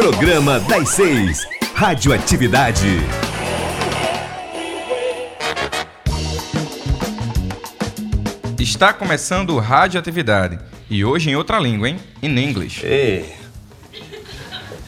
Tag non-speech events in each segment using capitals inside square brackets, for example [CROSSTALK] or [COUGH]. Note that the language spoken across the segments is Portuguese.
Programa das Seis. Radioatividade. Está começando o Radioatividade. E hoje em outra língua, hein? In English. Hey,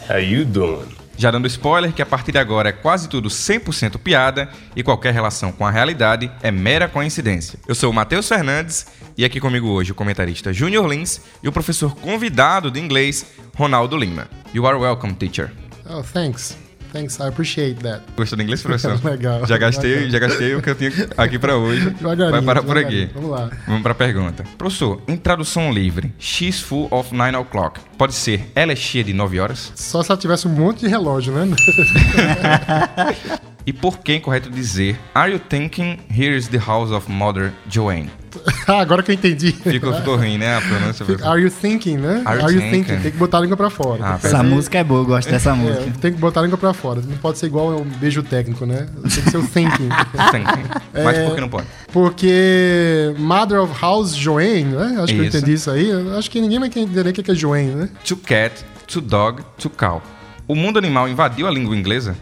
how you doing? Já dando spoiler que a partir de agora é quase tudo 100% piada e qualquer relação com a realidade é mera coincidência. Eu sou o Matheus Fernandes e aqui comigo hoje o comentarista Junior Lins e o professor convidado de inglês, Ronaldo Lima. You are welcome, teacher. Oh, thanks. Thanks, I appreciate that. Gostou do inglês, professor? [LAUGHS] Legal. Já gastei, já gastei o que eu tinha aqui pra hoje. [LAUGHS] Vai parar por aqui. Vamos lá. Vamos pra pergunta. Professor, em tradução livre, she's full of nine o'clock. Pode ser ela é cheia de 9 horas? Só se ela tivesse um monte de relógio, né? [LAUGHS] E por que é incorreto dizer Are you thinking here's the house of Mother Joanne? [LAUGHS] Ah, Agora que eu entendi. Ficou, ficou ruim, né? A pronúncia. professor? Are you thinking, né? Are you thinking? Tem que botar a língua pra fora. Ah, Essa fazer- música é boa, eu gosto [LAUGHS] dessa música. É, tem que botar a língua pra fora. Não pode ser igual um beijo técnico, né? Tem que ser o thinking. [LAUGHS] Thinking. Mas por que não pode? Porque Mother of House Joanne, né? Acho que eu Isso. entendi isso aí. Acho que ninguém vai entender o que é Joanne, né? To cat, to dog, to cow. O mundo animal invadiu a língua inglesa?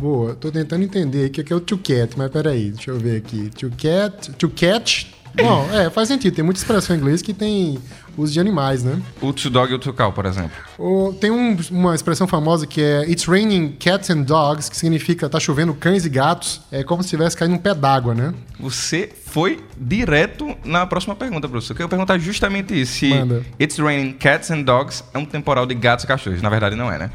Boa, tô tentando entender o que que é o to cat, mas peraí, deixa eu ver aqui. To cat, to catch. Bom, é, faz sentido. Tem muita expressão em inglês que tem uso de animais, né? O to dog e o to cow, por exemplo. Ou tem um- uma expressão famosa que é It's raining cats and dogs, que significa tá chovendo cães e gatos. É como se tivesse caído um pé d'água, né? Você foi direto na próxima pergunta, professor. Eu quero perguntar justamente isso. Se Manda. It's Raining Cats and Dogs é um temporal de gatos e cachorros. Na verdade, não é, né?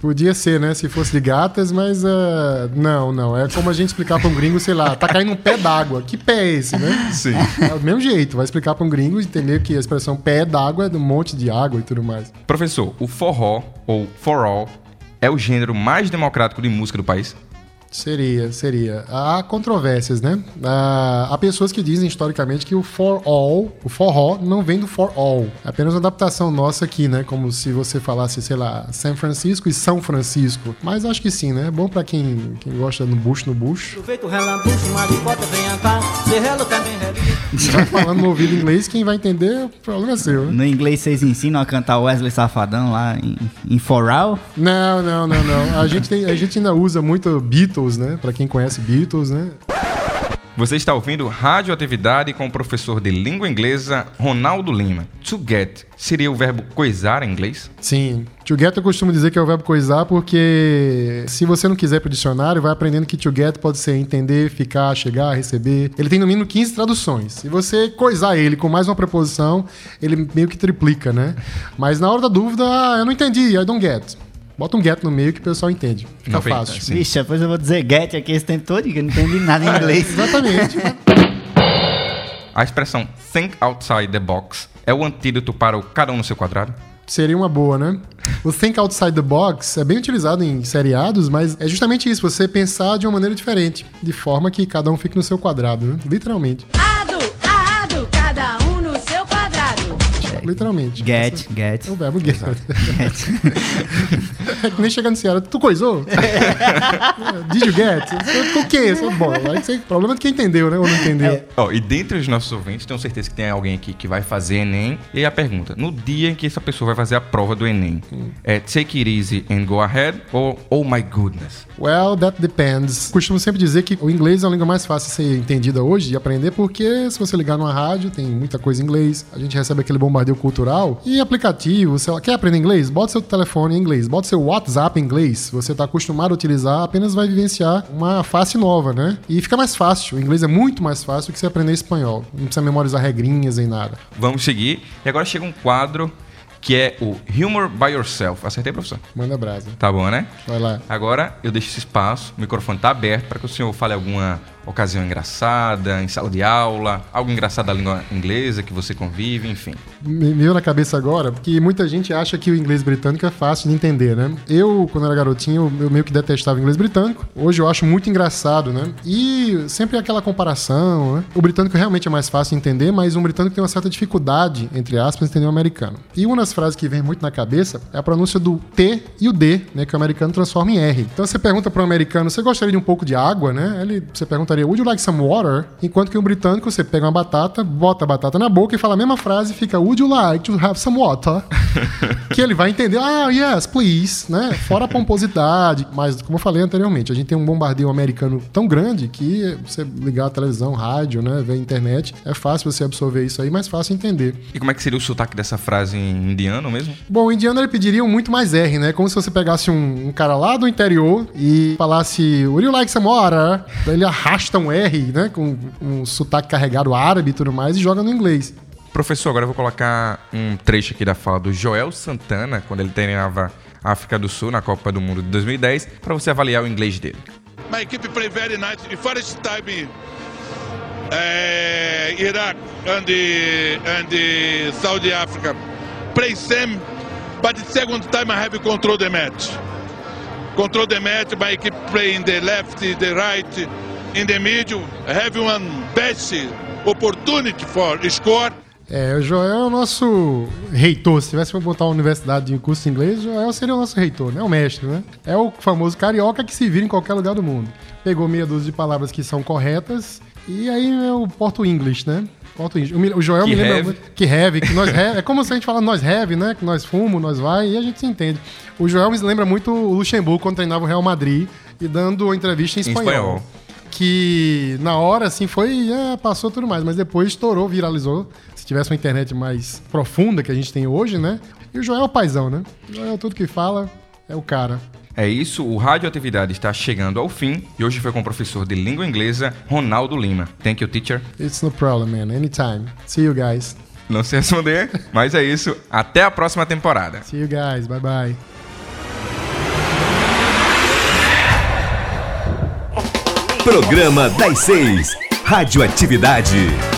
Podia ser, né? Se fosse de gatas, mas ah, não, não. É como a gente explicar pra um gringo, sei lá, tá caindo um pé d'água. Que pé é esse, né? Sim. É do mesmo jeito, vai explicar pra um gringo entender que a expressão pé d'água é de um monte de água e tudo mais. Professor, o forró, ou for all, é o gênero mais democrático de música do país? Seria, seria. Há controvérsias, né? Há pessoas que dizem historicamente que o for all, o forró, não vem do for all. É apenas uma adaptação nossa aqui, né? Como se você falasse, sei lá, San Francisco e São Francisco. Mas acho que sim, né? É bom pra quem, quem gosta no bucho no bucho. Feito relambucho, maricota vem se relo também [LAUGHS] Vai falando no ouvido inglês, quem vai entender, o problema é seu. né? No inglês vocês ensinam a cantar Wesley Safadão lá em, em Foral? Não, não, não, não. A gente, tem, a gente ainda usa muito Beatles, né? Pra quem conhece Beatles, né? Você está ouvindo Radioatividade com o professor de língua inglesa Ronaldo Lima. To get seria o verbo coisar em inglês? Sim. To get eu costumo dizer que é o verbo coisar porque se você não quiser pro dicionário, vai aprendendo que to get pode ser entender, ficar, chegar, receber. Ele tem no mínimo 15 traduções. Se você coisar ele com mais uma preposição, ele meio que triplica, né? Mas na hora da dúvida, ah, eu não entendi, I don't get. Bota um get no meio que o pessoal entende. Fica Não, feito, fácil. sim. Vixe, depois eu vou dizer get aqui esse tempo todo, que eu não entendi nada em inglês. Exatamente. [LAUGHS] A expressão think outside the box é o antídoto para o cada um no seu quadrado? Seria uma boa, né? O think outside the box é bem utilizado em seriados, mas é justamente isso, você pensar de uma maneira diferente, de forma que cada um fique no seu quadrado, né? Literalmente. Ado, Literalmente. Get, get. É o verbo get. [LAUGHS] get. É que nem chegando no Ceará, tu coisou? [LAUGHS] Did you get? O quê? É bom. O problema é de quem entendeu, né? Ou não entendeu. Ó, e dentre os nossos ouvintes, tenho certeza que tem alguém aqui que vai fazer Enem. E aí a pergunta: no dia em que essa pessoa vai fazer a prova do Enem, é take it easy and go ahead ou oh my goodness? Well, that depends. Costumo sempre dizer que o inglês é a língua mais fácil de ser entendida hoje e aprender, porque se você ligar numa rádio, tem muita coisa em inglês, a gente recebe aquele bombardeio cultural e aplicativo, sei lá, quer aprender inglês? Bota seu telefone em inglês, bota seu WhatsApp em inglês. Você está acostumado a utilizar, apenas vai vivenciar uma face nova, né? E fica mais fácil. O inglês é muito mais fácil do que você aprender espanhol. Não precisa memorizar regrinhas nem nada. Vamos seguir. E agora chega um quadro que é o Humor by Yourself. Acertei, professor? Manda brasa. Tá bom, né? Vai lá. Agora eu deixo esse espaço, o microfone tá aberto para que o senhor fale alguma ocasião engraçada, em sala de aula, algo engraçado da língua inglesa que você convive, enfim. me veio na cabeça agora, porque muita gente acha que o inglês britânico é fácil de entender, né? Eu, quando era garotinho, eu meio que detestava o inglês britânico. Hoje eu acho muito engraçado, né? E sempre aquela comparação, né? O britânico realmente é mais fácil de entender, mas um britânico tem uma certa dificuldade, entre aspas, de entender o americano. E uma das frases que vem muito na cabeça é a pronúncia do T e o D, né? Que o americano transforma em R. Então você pergunta para um americano, você gostaria de um pouco de água, né? Ele, você perguntaria perguntaria, would you like some water? Enquanto que um britânico, você pega uma batata, bota a batata na boca e fala a mesma frase e fica, would you like to have some water? [LAUGHS] que ele vai entender, ah, yes, please, né? Fora a pomposidade, mas como eu falei anteriormente, a gente tem um bombardeio americano tão grande que você ligar a televisão, rádio, né, ver a internet, é fácil você absorver isso aí, mais fácil entender. E como é que seria o sotaque dessa frase em indiano mesmo? Bom, o indiano ele pediria muito mais R, né? Como se você pegasse um, um cara lá do interior e falasse, would you like some water? Daí ele arrasta um R, né? Com um sotaque carregado árabe e tudo mais e joga no inglês. Professor, agora eu vou colocar um trecho aqui da fala do Joel Santana, quando ele treinava a África do Sul na Copa do Mundo de 2010, para você avaliar o inglês dele. My equipe play very nice. The first time uh, Iraq and the, and the Saudi Africa play same, but the second time I have control the match. Control the match, my equipe play in the left, the right, in the middle, have one best opportunity for score. É, o Joel é o nosso reitor. Se tivesse pra botar uma universidade de curso de inglês, o Joel seria o nosso reitor, né? O mestre, né? É o famoso carioca que se vira em qualquer lugar do mundo. Pegou meia dúzia de palavras que são corretas e aí é o Porto English, né? Porto English. O Joel Que me lembra have. muito. Que have, que nós have. É como se a gente fala nós have, né? Que nós fumo, nós vai, e a gente se entende. O Joel me lembra muito o Luxemburgo quando treinava o Real Madrid e dando uma entrevista em Em espanhol. espanhol. Que na hora, assim, foi. é, passou tudo mais, mas depois estourou, viralizou. Se tivesse uma internet mais profunda que a gente tem hoje, né? E o Joel é o paizão, né? O Joel, tudo que fala, é o cara. É isso, o Radioatividade está chegando ao fim e hoje foi com o professor de língua inglesa, Ronaldo Lima. Thank you, teacher. It's no problem, man. Anytime. See you guys. Não sei responder, mas é isso. Até a próxima temporada. See you guys. Bye bye. Programa das Seis. Radioatividade.